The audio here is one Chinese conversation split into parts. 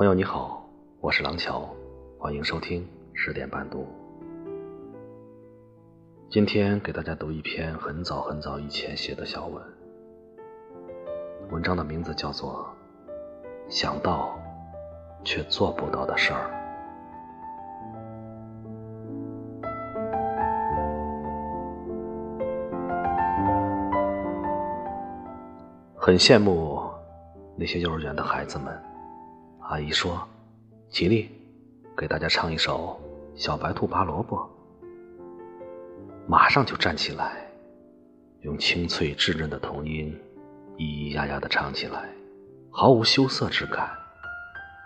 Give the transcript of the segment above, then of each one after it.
朋友你好，我是廊桥，欢迎收听十点半读。今天给大家读一篇很早很早以前写的小文，文章的名字叫做《想到却做不到的事儿》。很羡慕那些幼儿园的孩子们。阿姨说：“吉利，给大家唱一首《小白兔拔萝卜》。”马上就站起来，用清脆稚嫩的童音咿咿呀呀的唱起来，毫无羞涩之感。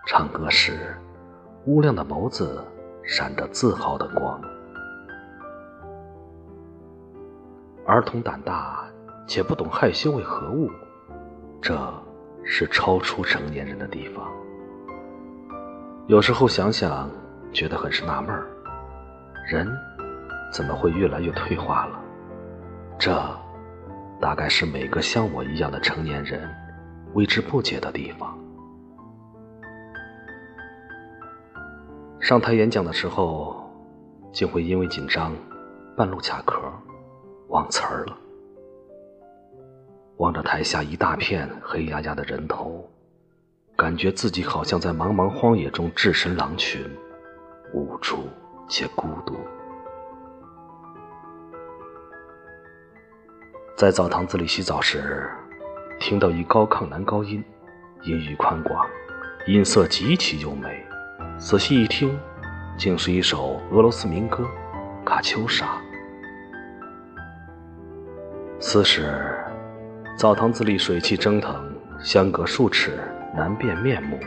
唱歌时，乌亮的眸子闪着自豪的光。儿童胆大且不懂害羞为何物。这是超出成年人的地方。有时候想想，觉得很是纳闷儿：人怎么会越来越退化了？这大概是每个像我一样的成年人为之不解的地方。上台演讲的时候，竟会因为紧张，半路卡壳，忘词儿了。望着台下一大片黑压压的人头，感觉自己好像在茫茫荒野中置身狼群，无助且孤独。在澡堂子里洗澡时，听到一高亢男高音，音域宽广，音色极其优美。仔细一听，竟是一首俄罗斯民歌《卡秋莎》。此时。澡堂子里水汽蒸腾，相隔数尺难辨面目。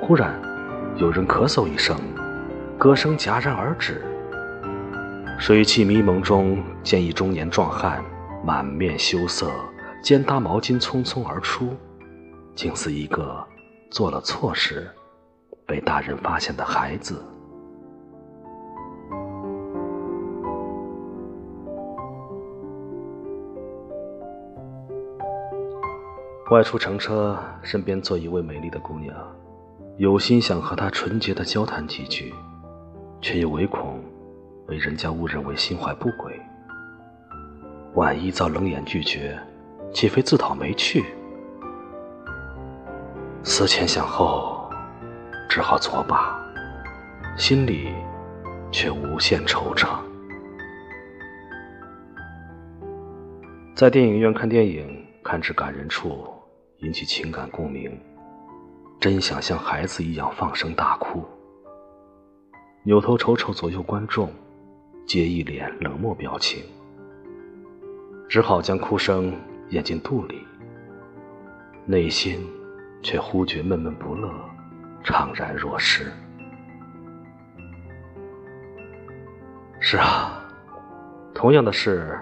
忽然，有人咳嗽一声，歌声戛然而止。水汽迷蒙中，见一中年壮汉，满面羞涩，肩搭毛巾匆匆而出，竟似一个做了错事，被大人发现的孩子。外出乘车，身边坐一位美丽的姑娘，有心想和她纯洁的交谈几句，却又唯恐被人家误认为心怀不轨。万一遭冷眼拒绝，岂非自讨没趣？思前想后，只好作罢，心里却无限惆怅。在电影院看电影，看至感人处。引起情感共鸣，真想像孩子一样放声大哭。扭头瞅瞅左右观众，皆一脸冷漠表情，只好将哭声咽进肚里，内心却忽觉闷闷不乐，怅然若失。是啊，同样的事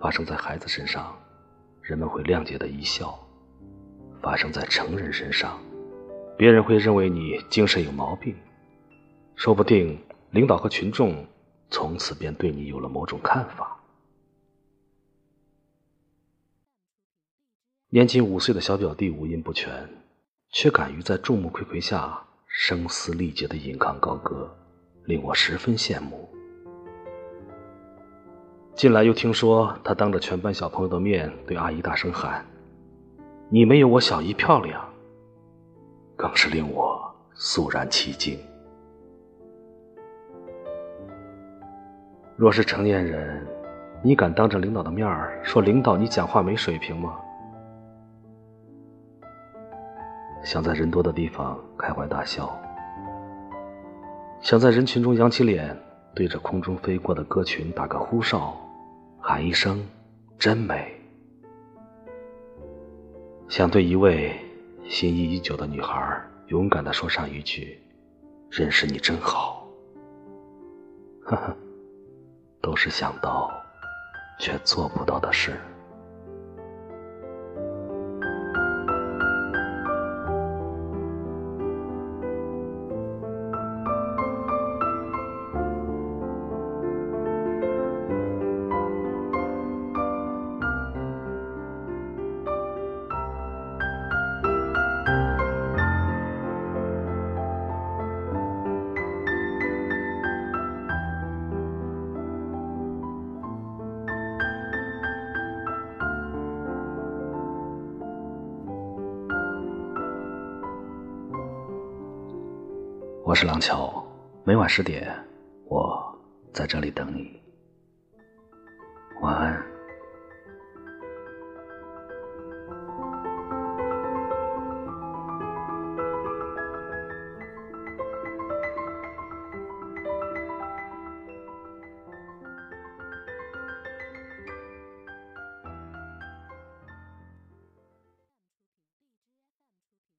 发生在孩子身上，人们会谅解的一笑。发生在成人身上，别人会认为你精神有毛病，说不定领导和群众从此便对你有了某种看法。年仅五岁的小表弟五音不全，却敢于在众目睽睽下声嘶力竭的引吭高歌，令我十分羡慕。近来又听说他当着全班小朋友的面对阿姨大声喊。你没有我小姨漂亮，更是令我肃然起敬。若是成年人，你敢当着领导的面儿说领导你讲话没水平吗？想在人多的地方开怀大笑，想在人群中扬起脸，对着空中飞过的鸽群打个呼哨，喊一声“真美”。想对一位心仪已久的女孩勇敢地说上一句：“认识你真好。”呵呵，都是想到却做不到的事。我是廊桥，每晚十点，我在这里等你。晚安。